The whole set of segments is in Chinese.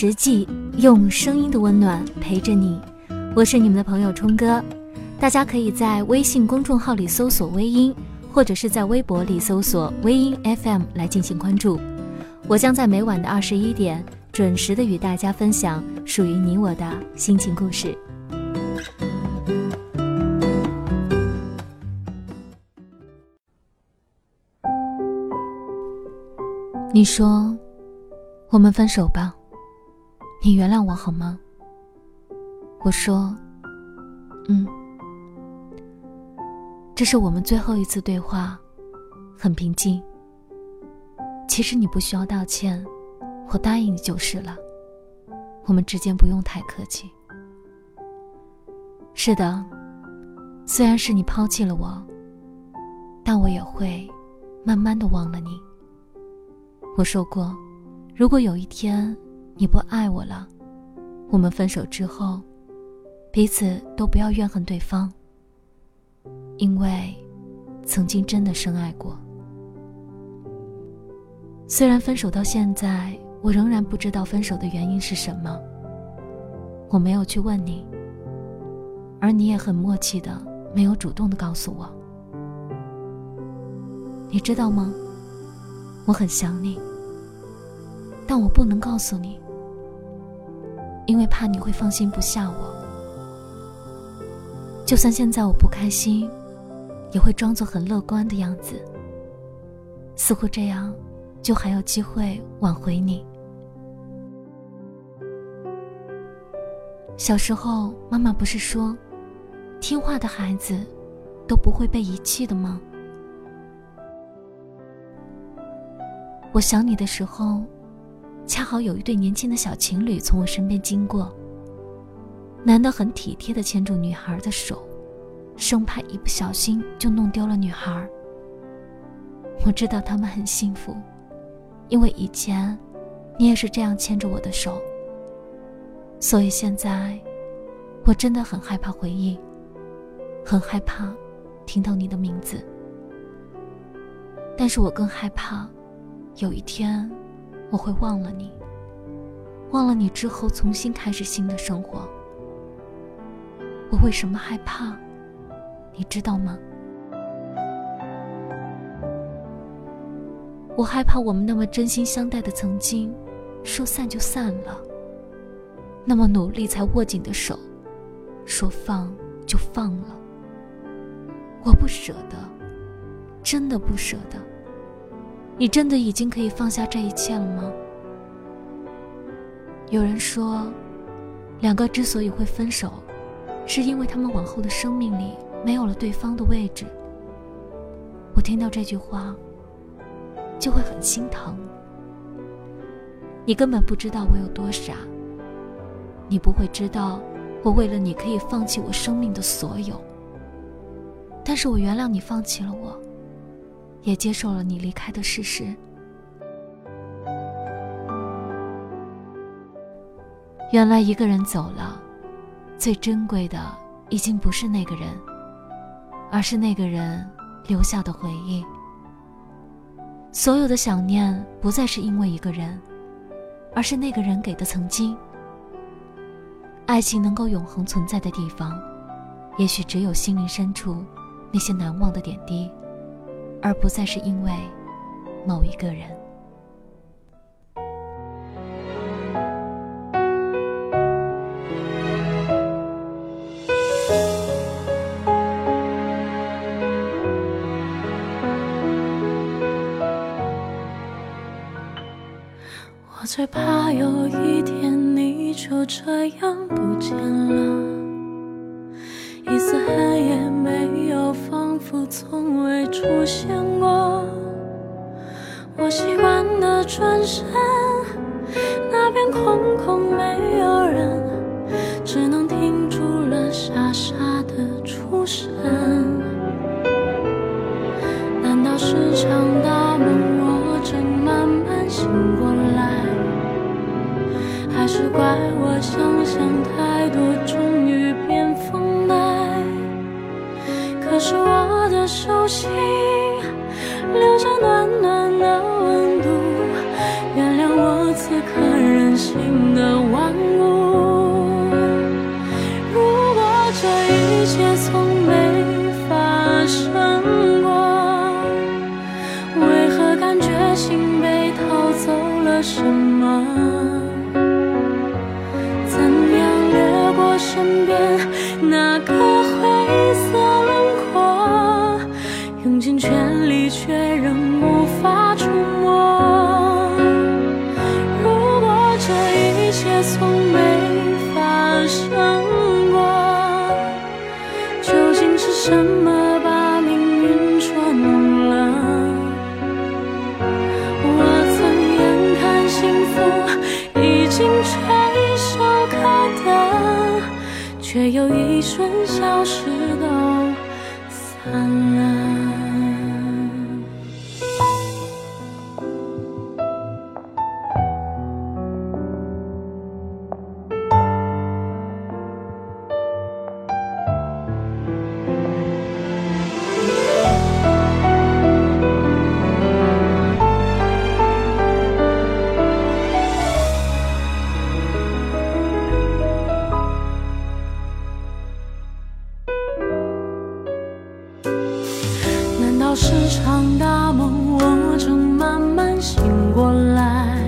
实际，用声音的温暖陪着你。我是你们的朋友冲哥，大家可以在微信公众号里搜索“微音”，或者是在微博里搜索“微音 FM” 来进行关注。我将在每晚的二十一点准时的与大家分享属于你我的心情故事。你说，我们分手吧，你原谅我好吗？我说，嗯。这是我们最后一次对话，很平静。其实你不需要道歉，我答应你就是了。我们之间不用太客气。是的，虽然是你抛弃了我，但我也会慢慢的忘了你。我说过，如果有一天你不爱我了，我们分手之后，彼此都不要怨恨对方，因为曾经真的深爱过。虽然分手到现在，我仍然不知道分手的原因是什么，我没有去问你，而你也很默契的没有主动的告诉我。你知道吗？我很想你。但我不能告诉你，因为怕你会放心不下我。就算现在我不开心，也会装作很乐观的样子，似乎这样就还有机会挽回你。小时候，妈妈不是说，听话的孩子都不会被遗弃的吗？我想你的时候。恰好有一对年轻的小情侣从我身边经过。男的很体贴的牵住女孩的手，生怕一不小心就弄丢了女孩。我知道他们很幸福，因为以前你也是这样牵着我的手。所以现在，我真的很害怕回忆，很害怕听到你的名字。但是我更害怕，有一天。我会忘了你，忘了你之后重新开始新的生活。我为什么害怕？你知道吗？我害怕我们那么真心相待的曾经，说散就散了。那么努力才握紧的手，说放就放了。我不舍得，真的不舍得。你真的已经可以放下这一切了吗？有人说，两个之所以会分手，是因为他们往后的生命里没有了对方的位置。我听到这句话，就会很心疼。你根本不知道我有多傻，你不会知道我为了你可以放弃我生命的所有。但是我原谅你放弃了我。也接受了你离开的事实。原来一个人走了，最珍贵的已经不是那个人，而是那个人留下的回忆。所有的想念不再是因为一个人，而是那个人给的曾经。爱情能够永恒存在的地方，也许只有心灵深处那些难忘的点滴。而不再是因为某一个人。我最怕有一天你就这样不见了。出现过。我习惯的转身，那边空空没有人，只能停住了傻傻的出神。难道是场大梦，我正慢慢醒过来？还是怪我想象太怎样掠过身边那个灰色轮廓？用尽全力，却仍无法触摸。如果这一切从没发生过，究竟是什么？却又一瞬消失都散了。是场大梦，我正慢慢醒过来？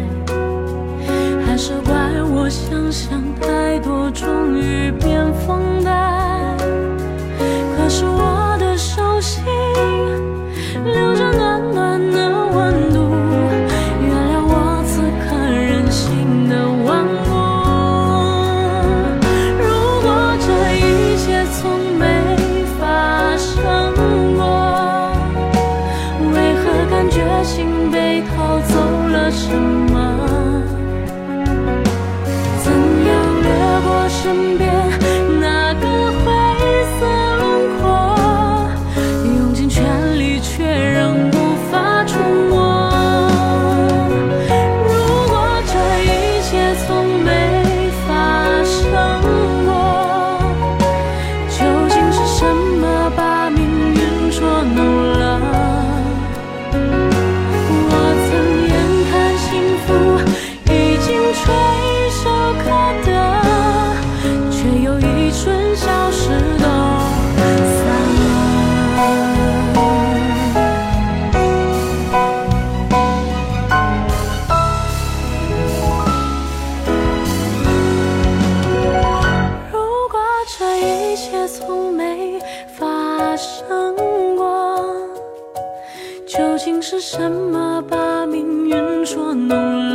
还是怪我想象太多，终于感觉心被掏走了什么？怎样掠过身边是什么把命运捉弄